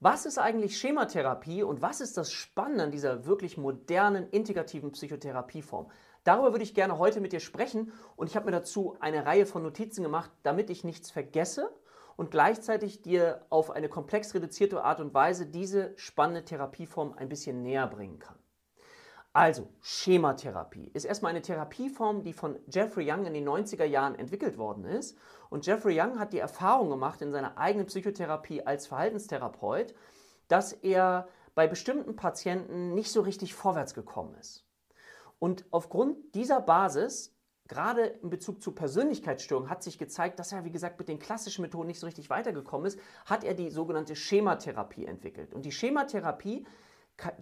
Was ist eigentlich Schematherapie und was ist das Spannende an dieser wirklich modernen, integrativen Psychotherapieform? Darüber würde ich gerne heute mit dir sprechen und ich habe mir dazu eine Reihe von Notizen gemacht, damit ich nichts vergesse und gleichzeitig dir auf eine komplex reduzierte Art und Weise diese spannende Therapieform ein bisschen näher bringen kann. Also, Schematherapie ist erstmal eine Therapieform, die von Jeffrey Young in den 90er Jahren entwickelt worden ist. Und Jeffrey Young hat die Erfahrung gemacht in seiner eigenen Psychotherapie als Verhaltenstherapeut, dass er bei bestimmten Patienten nicht so richtig vorwärts gekommen ist. Und aufgrund dieser Basis, gerade in Bezug zu Persönlichkeitsstörungen, hat sich gezeigt, dass er, wie gesagt, mit den klassischen Methoden nicht so richtig weitergekommen ist, hat er die sogenannte Schematherapie entwickelt. Und die Schematherapie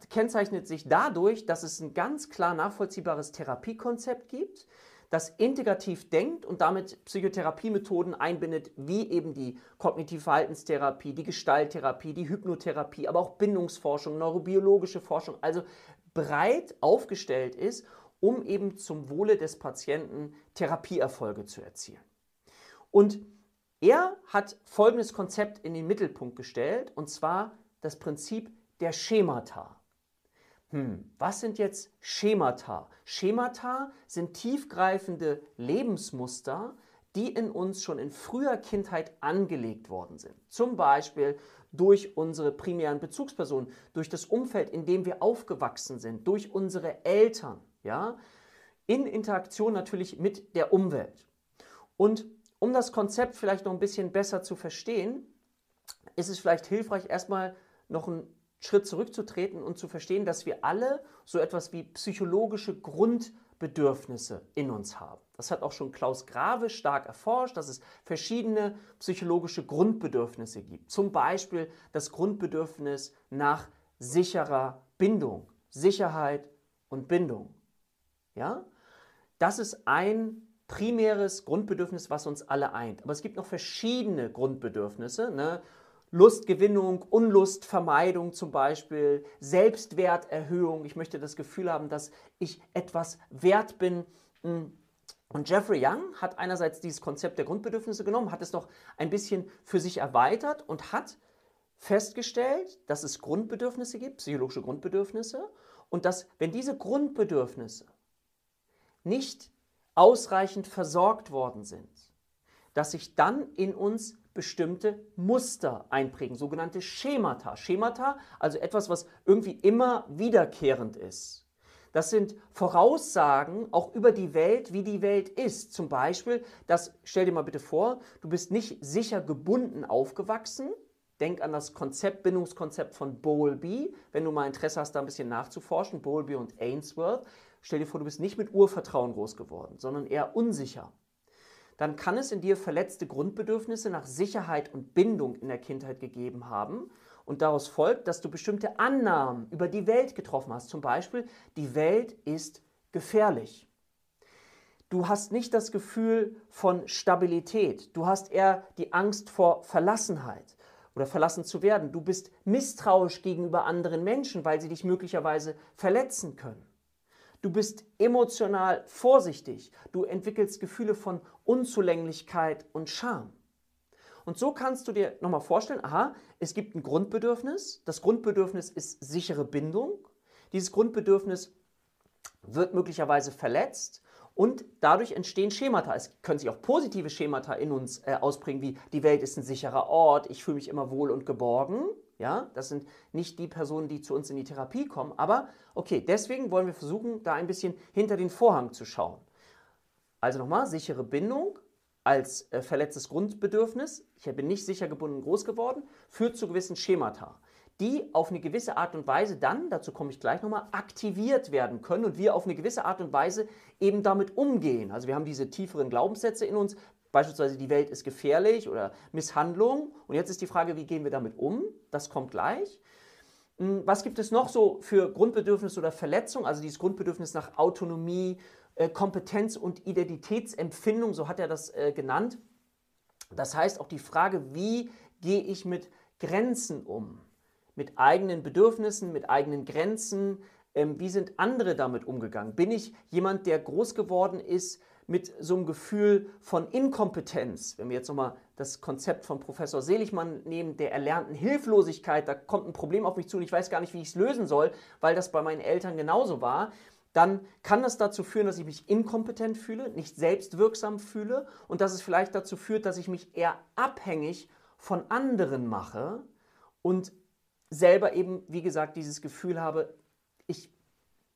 kennzeichnet sich dadurch, dass es ein ganz klar nachvollziehbares Therapiekonzept gibt, das integrativ denkt und damit Psychotherapiemethoden einbindet, wie eben die kognitive Verhaltenstherapie, die Gestalttherapie, die Hypnotherapie, aber auch Bindungsforschung, neurobiologische Forschung, also breit aufgestellt ist, um eben zum Wohle des Patienten Therapieerfolge zu erzielen. Und er hat folgendes Konzept in den Mittelpunkt gestellt, und zwar das Prinzip der Schemata. Hm, was sind jetzt Schemata? Schemata sind tiefgreifende Lebensmuster, die in uns schon in früher Kindheit angelegt worden sind. Zum Beispiel durch unsere primären Bezugspersonen, durch das Umfeld, in dem wir aufgewachsen sind, durch unsere Eltern, ja, in Interaktion natürlich mit der Umwelt. Und um das Konzept vielleicht noch ein bisschen besser zu verstehen, ist es vielleicht hilfreich, erstmal noch ein Schritt zurückzutreten und zu verstehen, dass wir alle so etwas wie psychologische Grundbedürfnisse in uns haben. Das hat auch schon Klaus Grave stark erforscht, dass es verschiedene psychologische Grundbedürfnisse gibt. Zum Beispiel das Grundbedürfnis nach sicherer Bindung, Sicherheit und Bindung. Ja? Das ist ein primäres Grundbedürfnis, was uns alle eint. Aber es gibt noch verschiedene Grundbedürfnisse. Ne? Lustgewinnung, Unlustvermeidung zum Beispiel, Selbstwerterhöhung. Ich möchte das Gefühl haben, dass ich etwas wert bin. Und Jeffrey Young hat einerseits dieses Konzept der Grundbedürfnisse genommen, hat es noch ein bisschen für sich erweitert und hat festgestellt, dass es Grundbedürfnisse gibt, psychologische Grundbedürfnisse, und dass, wenn diese Grundbedürfnisse nicht ausreichend versorgt worden sind, dass sich dann in uns bestimmte Muster einprägen, sogenannte Schemata. Schemata, also etwas, was irgendwie immer wiederkehrend ist. Das sind Voraussagen auch über die Welt, wie die Welt ist. Zum Beispiel, das stell dir mal bitte vor, du bist nicht sicher gebunden aufgewachsen. Denk an das Konzept, Bindungskonzept von Bowlby, wenn du mal Interesse hast, da ein bisschen nachzuforschen, Bowlby und Ainsworth. Stell dir vor, du bist nicht mit Urvertrauen groß geworden, sondern eher unsicher dann kann es in dir verletzte Grundbedürfnisse nach Sicherheit und Bindung in der Kindheit gegeben haben. Und daraus folgt, dass du bestimmte Annahmen über die Welt getroffen hast. Zum Beispiel, die Welt ist gefährlich. Du hast nicht das Gefühl von Stabilität. Du hast eher die Angst vor Verlassenheit oder verlassen zu werden. Du bist misstrauisch gegenüber anderen Menschen, weil sie dich möglicherweise verletzen können. Du bist emotional vorsichtig. Du entwickelst Gefühle von Unzulänglichkeit und Scham. Und so kannst du dir nochmal vorstellen, aha, es gibt ein Grundbedürfnis. Das Grundbedürfnis ist sichere Bindung. Dieses Grundbedürfnis wird möglicherweise verletzt und dadurch entstehen Schemata. Es können sich auch positive Schemata in uns äh, ausprägen, wie die Welt ist ein sicherer Ort, ich fühle mich immer wohl und geborgen. Ja, das sind nicht die Personen, die zu uns in die Therapie kommen. Aber okay, deswegen wollen wir versuchen, da ein bisschen hinter den Vorhang zu schauen. Also nochmal, sichere Bindung als äh, verletztes Grundbedürfnis, ich bin nicht sicher gebunden groß geworden, führt zu gewissen Schemata, die auf eine gewisse Art und Weise dann, dazu komme ich gleich nochmal, aktiviert werden können und wir auf eine gewisse Art und Weise eben damit umgehen. Also wir haben diese tieferen Glaubenssätze in uns, Beispielsweise die Welt ist gefährlich oder Misshandlung. Und jetzt ist die Frage, wie gehen wir damit um? Das kommt gleich. Hm, was gibt es noch so für Grundbedürfnisse oder Verletzungen? Also dieses Grundbedürfnis nach Autonomie, äh, Kompetenz und Identitätsempfindung, so hat er das äh, genannt. Das heißt auch die Frage, wie gehe ich mit Grenzen um? Mit eigenen Bedürfnissen, mit eigenen Grenzen. Ähm, wie sind andere damit umgegangen? Bin ich jemand, der groß geworden ist mit so einem Gefühl von Inkompetenz, wenn wir jetzt nochmal das Konzept von Professor Seligmann nehmen, der erlernten Hilflosigkeit, da kommt ein Problem auf mich zu und ich weiß gar nicht, wie ich es lösen soll, weil das bei meinen Eltern genauso war, dann kann das dazu führen, dass ich mich inkompetent fühle, nicht selbstwirksam fühle und dass es vielleicht dazu führt, dass ich mich eher abhängig von anderen mache und selber eben, wie gesagt, dieses Gefühl habe, ich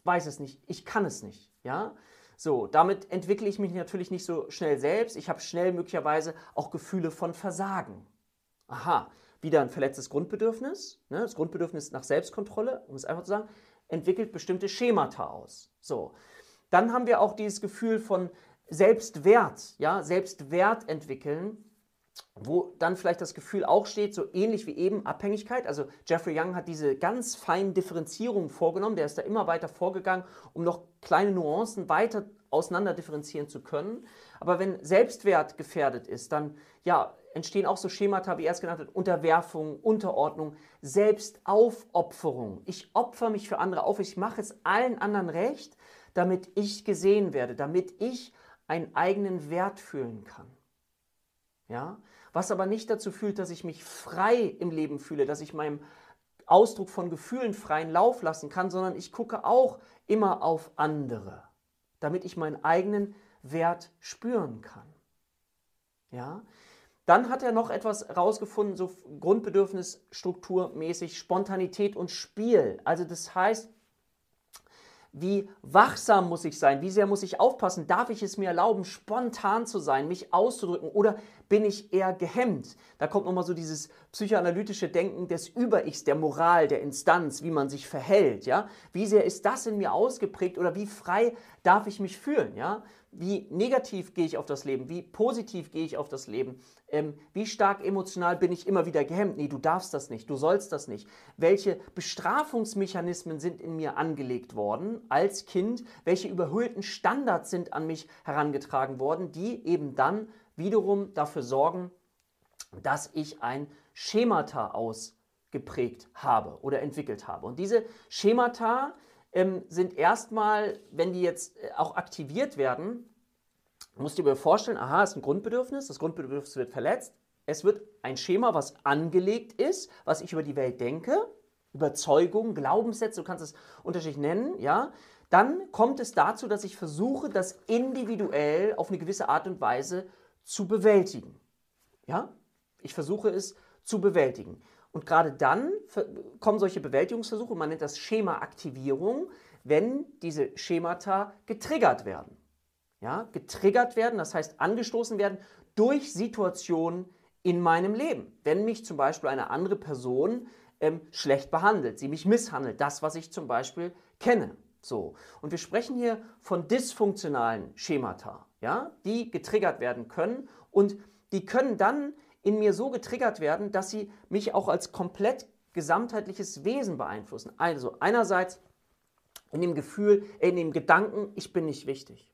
weiß es nicht, ich kann es nicht, ja? So, damit entwickle ich mich natürlich nicht so schnell selbst. Ich habe schnell möglicherweise auch Gefühle von Versagen. Aha, wieder ein verletztes Grundbedürfnis. Ne? Das Grundbedürfnis nach Selbstkontrolle, um es einfach zu sagen, entwickelt bestimmte Schemata aus. So, dann haben wir auch dieses Gefühl von Selbstwert, ja, Selbstwert entwickeln wo dann vielleicht das Gefühl auch steht, so ähnlich wie eben Abhängigkeit. Also Jeffrey Young hat diese ganz feinen Differenzierungen vorgenommen, der ist da immer weiter vorgegangen, um noch kleine Nuancen weiter auseinander differenzieren zu können. Aber wenn Selbstwert gefährdet ist, dann ja, entstehen auch so Schemata, wie er es genannt hat, Unterwerfung, Unterordnung, Selbstaufopferung. Ich opfer mich für andere auf, ich mache es allen anderen recht, damit ich gesehen werde, damit ich einen eigenen Wert fühlen kann. Ja? Was aber nicht dazu führt, dass ich mich frei im Leben fühle, dass ich meinem Ausdruck von Gefühlen freien Lauf lassen kann, sondern ich gucke auch immer auf andere, damit ich meinen eigenen Wert spüren kann. Ja? Dann hat er noch etwas rausgefunden, so Grundbedürfnisstrukturmäßig Spontanität und Spiel. Also das heißt, wie wachsam muss ich sein? Wie sehr muss ich aufpassen? Darf ich es mir erlauben, spontan zu sein, mich auszudrücken? Oder bin ich eher gehemmt? Da kommt nochmal so dieses psychoanalytische Denken des Über-Ichs, der Moral, der Instanz, wie man sich verhält. Ja? Wie sehr ist das in mir ausgeprägt oder wie frei darf ich mich fühlen? Ja? Wie negativ gehe ich auf das Leben? Wie positiv gehe ich auf das Leben? Ähm, wie stark emotional bin ich immer wieder gehemmt? Nee, du darfst das nicht, du sollst das nicht. Welche Bestrafungsmechanismen sind in mir angelegt worden als Kind? Welche überhöhten Standards sind an mich herangetragen worden, die eben dann wiederum dafür sorgen, dass ich ein Schemata ausgeprägt habe oder entwickelt habe. Und diese Schemata ähm, sind erstmal, wenn die jetzt äh, auch aktiviert werden, musst du dir vorstellen, aha, ist ein Grundbedürfnis, das Grundbedürfnis wird verletzt. Es wird ein Schema, was angelegt ist, was ich über die Welt denke, Überzeugungen, Glaubenssätze, du kannst es unterschiedlich nennen, ja. Dann kommt es dazu, dass ich versuche, das individuell auf eine gewisse Art und Weise zu bewältigen. Ja? Ich versuche es zu bewältigen. Und gerade dann kommen solche Bewältigungsversuche, man nennt das Schema-Aktivierung, wenn diese Schemata getriggert werden. Ja, getriggert werden, das heißt angestoßen werden durch Situationen in meinem Leben. Wenn mich zum Beispiel eine andere Person ähm, schlecht behandelt, sie mich misshandelt, das, was ich zum Beispiel kenne. So. Und wir sprechen hier von dysfunktionalen Schemata, ja, die getriggert werden können und die können dann in mir so getriggert werden, dass sie mich auch als komplett gesamtheitliches Wesen beeinflussen. Also einerseits in dem Gefühl, in dem Gedanken, ich bin nicht wichtig.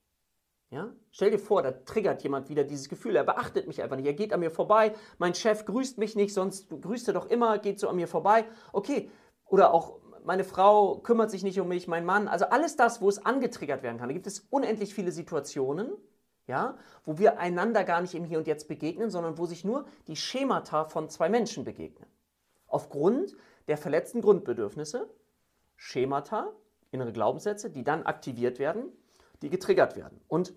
Ja? Stell dir vor, da triggert jemand wieder dieses Gefühl, er beachtet mich einfach nicht, er geht an mir vorbei, mein Chef grüßt mich nicht, sonst grüßt er doch immer, geht so an mir vorbei. Okay, oder auch meine Frau kümmert sich nicht um mich, mein Mann, also alles das, wo es angetriggert werden kann. Da gibt es unendlich viele Situationen, ja, wo wir einander gar nicht im Hier und Jetzt begegnen, sondern wo sich nur die Schemata von zwei Menschen begegnen. Aufgrund der verletzten Grundbedürfnisse, Schemata, innere Glaubenssätze, die dann aktiviert werden, die getriggert werden. Und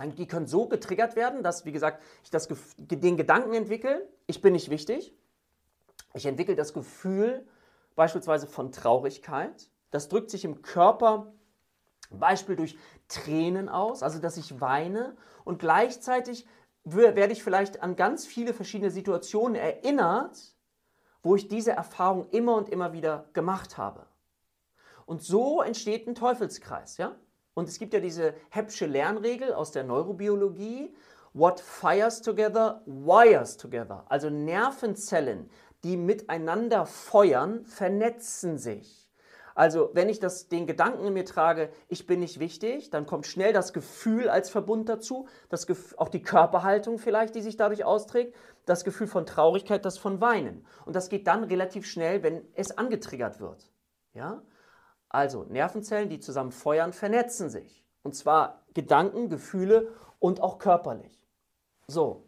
dann, die können so getriggert werden, dass, wie gesagt, ich das, den Gedanken entwickle, ich bin nicht wichtig. Ich entwickle das Gefühl beispielsweise von Traurigkeit. Das drückt sich im Körper Beispiel durch Tränen aus, also dass ich weine und gleichzeitig werde ich vielleicht an ganz viele verschiedene Situationen erinnert, wo ich diese Erfahrung immer und immer wieder gemacht habe. Und so entsteht ein Teufelskreis, ja? Und es gibt ja diese Heppsche Lernregel aus der Neurobiologie, what fires together, wires together. Also Nervenzellen, die miteinander feuern, vernetzen sich. Also wenn ich das, den Gedanken in mir trage, ich bin nicht wichtig, dann kommt schnell das Gefühl als Verbund dazu, das auch die Körperhaltung vielleicht, die sich dadurch austrägt, das Gefühl von Traurigkeit, das von Weinen. Und das geht dann relativ schnell, wenn es angetriggert wird. Ja? Also Nervenzellen, die zusammen feuern, vernetzen sich. Und zwar Gedanken, Gefühle und auch körperlich. So.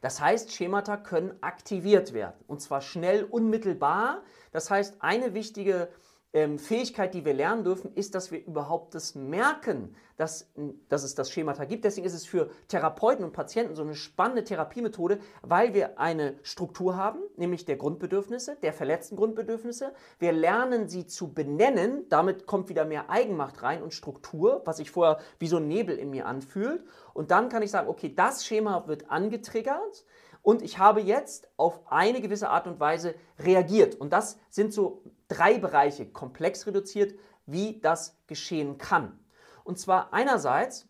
Das heißt, Schemata können aktiviert werden und zwar schnell, unmittelbar. Das heißt, eine wichtige ähm, Fähigkeit, die wir lernen dürfen, ist, dass wir überhaupt das merken, dass, dass es das Schemata gibt. Deswegen ist es für Therapeuten und Patienten so eine spannende Therapiemethode, weil wir eine Struktur haben, nämlich der Grundbedürfnisse, der verletzten Grundbedürfnisse. Wir lernen sie zu benennen, damit kommt wieder mehr Eigenmacht rein und Struktur, was sich vorher wie so ein Nebel in mir anfühlt. Und dann kann ich sagen, okay, das Schema wird angetriggert und ich habe jetzt auf eine gewisse Art und Weise reagiert. Und das sind so drei Bereiche komplex reduziert, wie das geschehen kann. Und zwar einerseits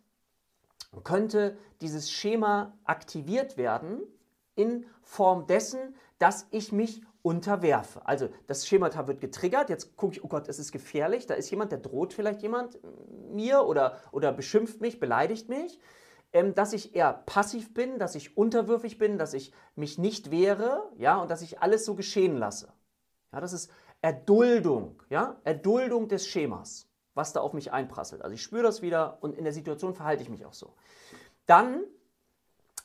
könnte dieses Schema aktiviert werden in Form dessen, dass ich mich unterwerfe. Also das Schemata wird getriggert, jetzt gucke ich, oh Gott, es ist gefährlich, da ist jemand, der droht vielleicht jemand mir oder, oder beschimpft mich, beleidigt mich, ähm, dass ich eher passiv bin, dass ich unterwürfig bin, dass ich mich nicht wehre, ja, und dass ich alles so geschehen lasse. Ja, das ist Erduldung, ja, Erduldung des Schemas, was da auf mich einprasselt. Also ich spüre das wieder und in der Situation verhalte ich mich auch so. Dann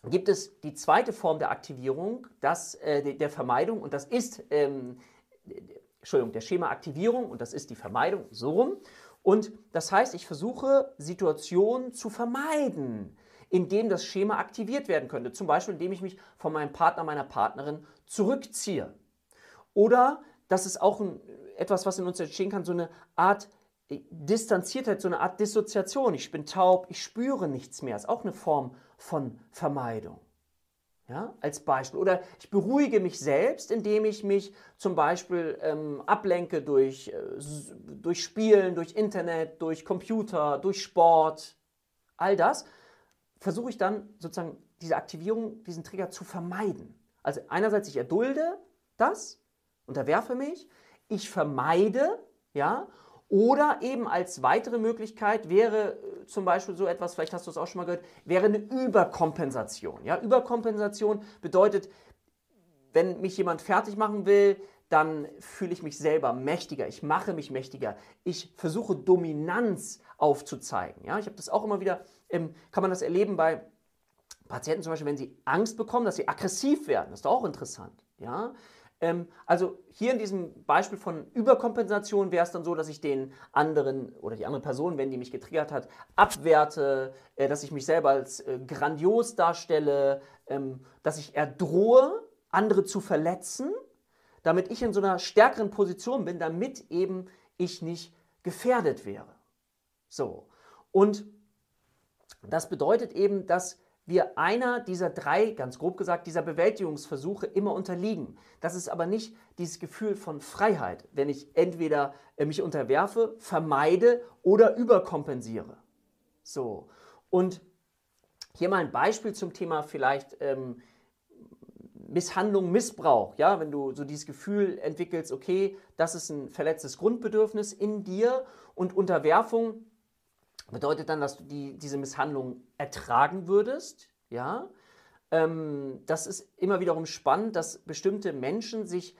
gibt es die zweite Form der Aktivierung, das, äh, der Vermeidung, und das ist, ähm, Entschuldigung, der Schemaaktivierung, und das ist die Vermeidung, so rum. Und das heißt, ich versuche Situationen zu vermeiden, indem das Schema aktiviert werden könnte. Zum Beispiel, indem ich mich von meinem Partner, meiner Partnerin zurückziehe. Oder das ist auch ein, etwas, was in uns entstehen kann, so eine Art äh, Distanziertheit, so eine Art Dissoziation. Ich bin taub, ich spüre nichts mehr. Das ist auch eine Form von Vermeidung. Ja, als Beispiel. Oder ich beruhige mich selbst, indem ich mich zum Beispiel ähm, ablenke durch, äh, durch Spielen, durch Internet, durch Computer, durch Sport. All das versuche ich dann sozusagen diese Aktivierung, diesen Trigger zu vermeiden. Also einerseits ich erdulde das, unterwerfe mich, ich vermeide, ja, oder eben als weitere Möglichkeit wäre äh, zum Beispiel so etwas, vielleicht hast du es auch schon mal gehört, wäre eine Überkompensation. Ja? Überkompensation bedeutet, wenn mich jemand fertig machen will, dann fühle ich mich selber mächtiger, ich mache mich mächtiger, ich versuche Dominanz aufzuzeigen. Ja? Ich habe das auch immer wieder, ähm, kann man das erleben bei Patienten zum Beispiel, wenn sie Angst bekommen, dass sie aggressiv werden. Das ist doch auch interessant. Ja? Ähm, also hier in diesem Beispiel von Überkompensation wäre es dann so, dass ich den anderen oder die andere Person, wenn die mich getriggert hat, abwerte, äh, dass ich mich selber als äh, grandios darstelle, ähm, dass ich erdrohe, andere zu verletzen, damit ich in so einer stärkeren Position bin, damit eben ich nicht gefährdet wäre. So. Und das bedeutet eben, dass wir einer dieser drei, ganz grob gesagt, dieser Bewältigungsversuche immer unterliegen. Das ist aber nicht dieses Gefühl von Freiheit, wenn ich entweder äh, mich unterwerfe, vermeide oder überkompensiere. So. Und hier mal ein Beispiel zum Thema vielleicht ähm, Misshandlung, Missbrauch. Ja, wenn du so dieses Gefühl entwickelst, okay, das ist ein verletztes Grundbedürfnis in dir und Unterwerfung bedeutet dann, dass du die, diese Misshandlung ertragen würdest. Ja? Ähm, das ist immer wiederum spannend, dass bestimmte Menschen sich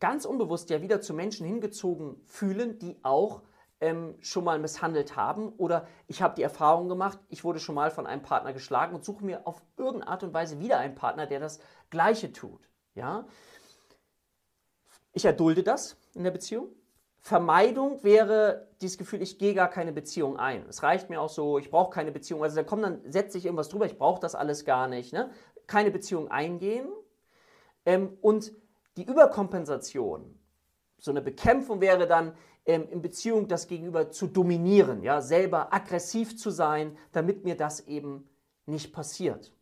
ganz unbewusst ja wieder zu Menschen hingezogen fühlen, die auch ähm, schon mal misshandelt haben. Oder ich habe die Erfahrung gemacht, ich wurde schon mal von einem Partner geschlagen und suche mir auf irgendeine Art und Weise wieder einen Partner, der das Gleiche tut. Ja? Ich erdulde das in der Beziehung. Vermeidung wäre dieses Gefühl, ich gehe gar keine Beziehung ein. Es reicht mir auch so, ich brauche keine Beziehung. Also da kommt dann, setze ich irgendwas drüber, ich brauche das alles gar nicht. Ne? Keine Beziehung eingehen. Ähm, und die Überkompensation, so eine Bekämpfung wäre dann, ähm, in Beziehung das Gegenüber zu dominieren, ja, selber aggressiv zu sein, damit mir das eben nicht passiert.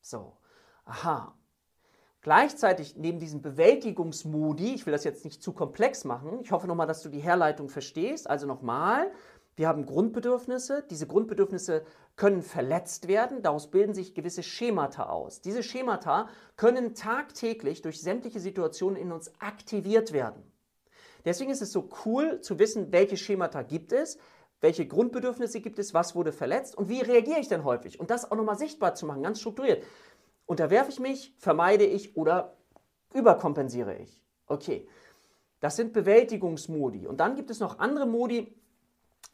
So, aha, Gleichzeitig neben diesem Bewältigungsmodi, ich will das jetzt nicht zu komplex machen, ich hoffe nochmal, dass du die Herleitung verstehst. Also nochmal, wir haben Grundbedürfnisse, diese Grundbedürfnisse können verletzt werden, daraus bilden sich gewisse Schemata aus. Diese Schemata können tagtäglich durch sämtliche Situationen in uns aktiviert werden. Deswegen ist es so cool zu wissen, welche Schemata gibt es, welche Grundbedürfnisse gibt es, was wurde verletzt und wie reagiere ich denn häufig. Und das auch nochmal sichtbar zu machen, ganz strukturiert. Unterwerfe ich mich, vermeide ich oder überkompensiere ich? Okay, das sind Bewältigungsmodi. Und dann gibt es noch andere Modi,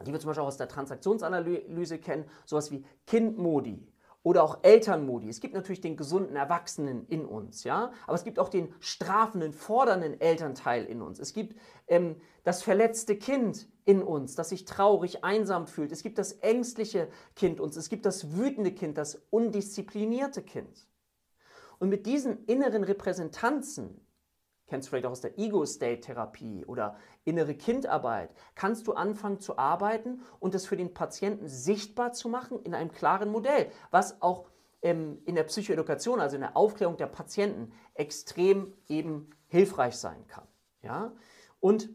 die wir zum Beispiel auch aus der Transaktionsanalyse kennen, sowas wie Kindmodi oder auch Elternmodi. Es gibt natürlich den gesunden Erwachsenen in uns, ja, aber es gibt auch den strafenden, fordernden Elternteil in uns. Es gibt ähm, das verletzte Kind in uns, das sich traurig, einsam fühlt. Es gibt das ängstliche Kind in uns. Es gibt das wütende Kind, das undisziplinierte Kind. Und mit diesen inneren Repräsentanzen kennst du vielleicht auch aus der Ego-State-Therapie oder innere Kindarbeit, kannst du anfangen zu arbeiten und das für den Patienten sichtbar zu machen in einem klaren Modell, was auch ähm, in der Psychoedukation, also in der Aufklärung der Patienten, extrem eben hilfreich sein kann. Ja? Und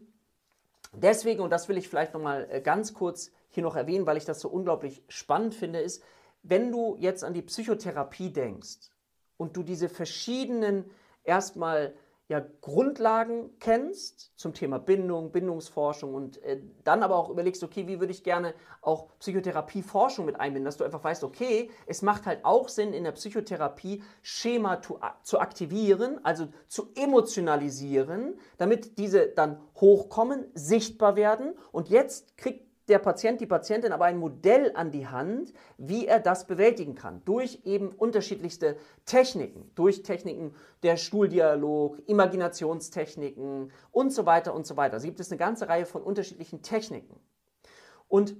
deswegen, und das will ich vielleicht nochmal äh, ganz kurz hier noch erwähnen, weil ich das so unglaublich spannend finde, ist, wenn du jetzt an die Psychotherapie denkst und du diese verschiedenen erstmal ja, Grundlagen kennst zum Thema Bindung, Bindungsforschung und äh, dann aber auch überlegst, okay, wie würde ich gerne auch Psychotherapieforschung mit einbinden, dass du einfach weißt, okay, es macht halt auch Sinn, in der Psychotherapie Schema zu, zu aktivieren, also zu emotionalisieren, damit diese dann hochkommen, sichtbar werden. Und jetzt kriegt der Patient, die Patientin aber ein Modell an die Hand, wie er das bewältigen kann. Durch eben unterschiedlichste Techniken, durch Techniken der Stuhldialog, Imaginationstechniken und so weiter und so weiter. Also gibt es eine ganze Reihe von unterschiedlichen Techniken. Und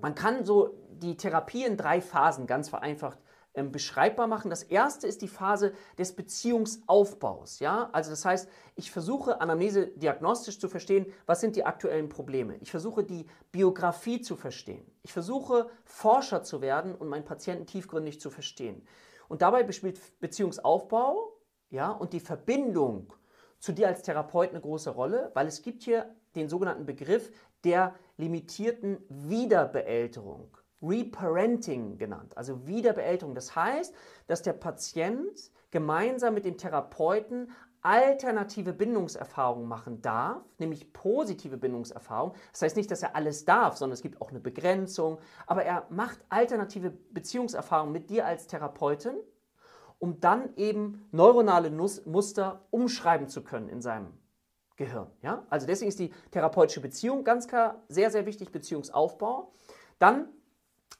man kann so die Therapie in drei Phasen ganz vereinfacht ähm, beschreibbar machen. Das erste ist die Phase des Beziehungsaufbaus. Ja? Also das heißt, ich versuche Anamnese diagnostisch zu verstehen, was sind die aktuellen Probleme. Ich versuche die Biografie zu verstehen. Ich versuche Forscher zu werden und meinen Patienten tiefgründig zu verstehen. Und dabei spielt Beziehungsaufbau ja, und die Verbindung zu dir als Therapeut eine große Rolle, weil es gibt hier den sogenannten Begriff der limitierten Wiederbeälterung. Reparenting genannt, also Wiederbeälterung. Das heißt, dass der Patient gemeinsam mit dem Therapeuten alternative Bindungserfahrungen machen darf, nämlich positive Bindungserfahrungen. Das heißt nicht, dass er alles darf, sondern es gibt auch eine Begrenzung, aber er macht alternative Beziehungserfahrungen mit dir als Therapeutin, um dann eben neuronale Muster umschreiben zu können in seinem Gehirn. Ja? Also deswegen ist die therapeutische Beziehung ganz klar sehr, sehr wichtig, Beziehungsaufbau. Dann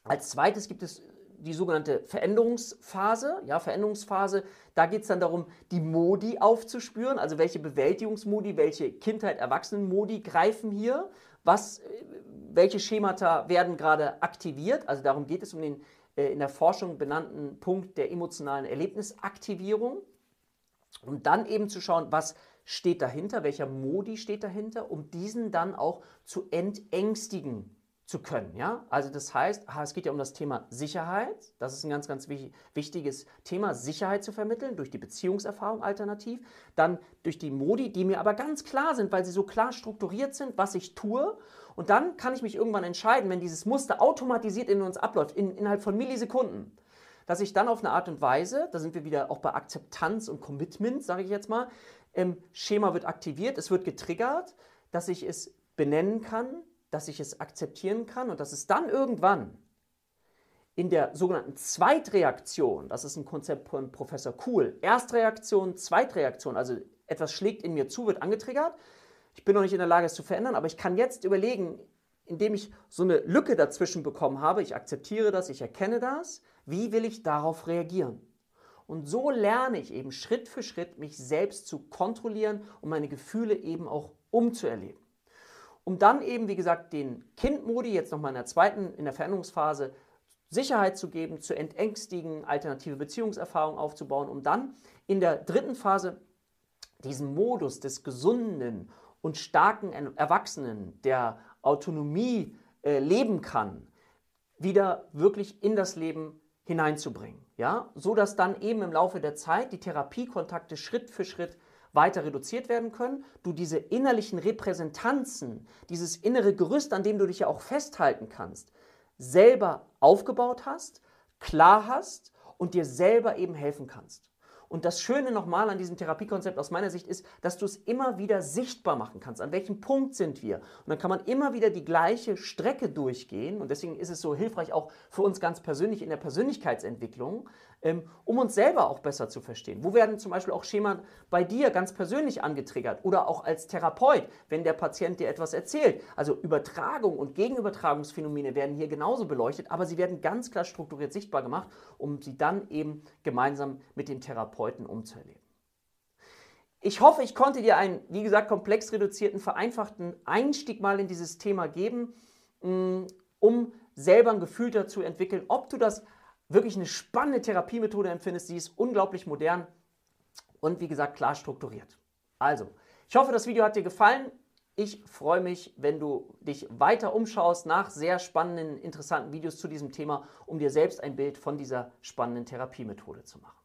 als zweites gibt es die sogenannte Veränderungsphase. Ja, Veränderungsphase, da geht es dann darum, die Modi aufzuspüren, also welche Bewältigungsmodi, welche Kindheit-Erwachsenen-Modi greifen hier, was, welche Schemata werden gerade aktiviert. Also darum geht es um den äh, in der Forschung benannten Punkt der emotionalen Erlebnisaktivierung. Um dann eben zu schauen, was steht dahinter, welcher Modi steht dahinter, um diesen dann auch zu entängstigen zu können. Ja? Also das heißt, es geht ja um das Thema Sicherheit. Das ist ein ganz, ganz wichtiges Thema, Sicherheit zu vermitteln durch die Beziehungserfahrung alternativ. Dann durch die Modi, die mir aber ganz klar sind, weil sie so klar strukturiert sind, was ich tue. Und dann kann ich mich irgendwann entscheiden, wenn dieses Muster automatisiert in uns abläuft, in, innerhalb von Millisekunden, dass ich dann auf eine Art und Weise, da sind wir wieder auch bei Akzeptanz und Commitment, sage ich jetzt mal, ähm, Schema wird aktiviert, es wird getriggert, dass ich es benennen kann, dass ich es akzeptieren kann und dass es dann irgendwann in der sogenannten Zweitreaktion, das ist ein Konzept von Professor Kuhl, Erstreaktion, Zweitreaktion, also etwas schlägt in mir zu, wird angetriggert. Ich bin noch nicht in der Lage, es zu verändern, aber ich kann jetzt überlegen, indem ich so eine Lücke dazwischen bekommen habe, ich akzeptiere das, ich erkenne das, wie will ich darauf reagieren? Und so lerne ich eben Schritt für Schritt, mich selbst zu kontrollieren und meine Gefühle eben auch umzuerleben um dann eben, wie gesagt, den Kindmodi jetzt nochmal in der zweiten, in der Veränderungsphase Sicherheit zu geben, zu entängstigen, alternative Beziehungserfahrungen aufzubauen, um dann in der dritten Phase diesen Modus des gesunden und starken Erwachsenen, der Autonomie äh, leben kann, wieder wirklich in das Leben hineinzubringen. Ja? So dass dann eben im Laufe der Zeit die Therapiekontakte Schritt für Schritt weiter reduziert werden können, du diese innerlichen Repräsentanzen, dieses innere Gerüst, an dem du dich ja auch festhalten kannst, selber aufgebaut hast, klar hast und dir selber eben helfen kannst. Und das Schöne nochmal an diesem Therapiekonzept aus meiner Sicht ist, dass du es immer wieder sichtbar machen kannst. An welchem Punkt sind wir? Und dann kann man immer wieder die gleiche Strecke durchgehen. Und deswegen ist es so hilfreich auch für uns ganz persönlich in der Persönlichkeitsentwicklung, um uns selber auch besser zu verstehen. Wo werden zum Beispiel auch Schemen bei dir ganz persönlich angetriggert oder auch als Therapeut, wenn der Patient dir etwas erzählt. Also Übertragung und Gegenübertragungsphänomene werden hier genauso beleuchtet, aber sie werden ganz klar strukturiert sichtbar gemacht, um sie dann eben gemeinsam mit dem Therapeuten umzuerleben. Ich hoffe, ich konnte dir einen, wie gesagt, komplex reduzierten, vereinfachten Einstieg mal in dieses Thema geben, mm, um selber ein Gefühl dazu entwickeln, ob du das wirklich eine spannende Therapiemethode empfindest. Sie ist unglaublich modern und wie gesagt klar strukturiert. Also, ich hoffe, das Video hat dir gefallen. Ich freue mich, wenn du dich weiter umschaust nach sehr spannenden, interessanten Videos zu diesem Thema, um dir selbst ein Bild von dieser spannenden Therapiemethode zu machen.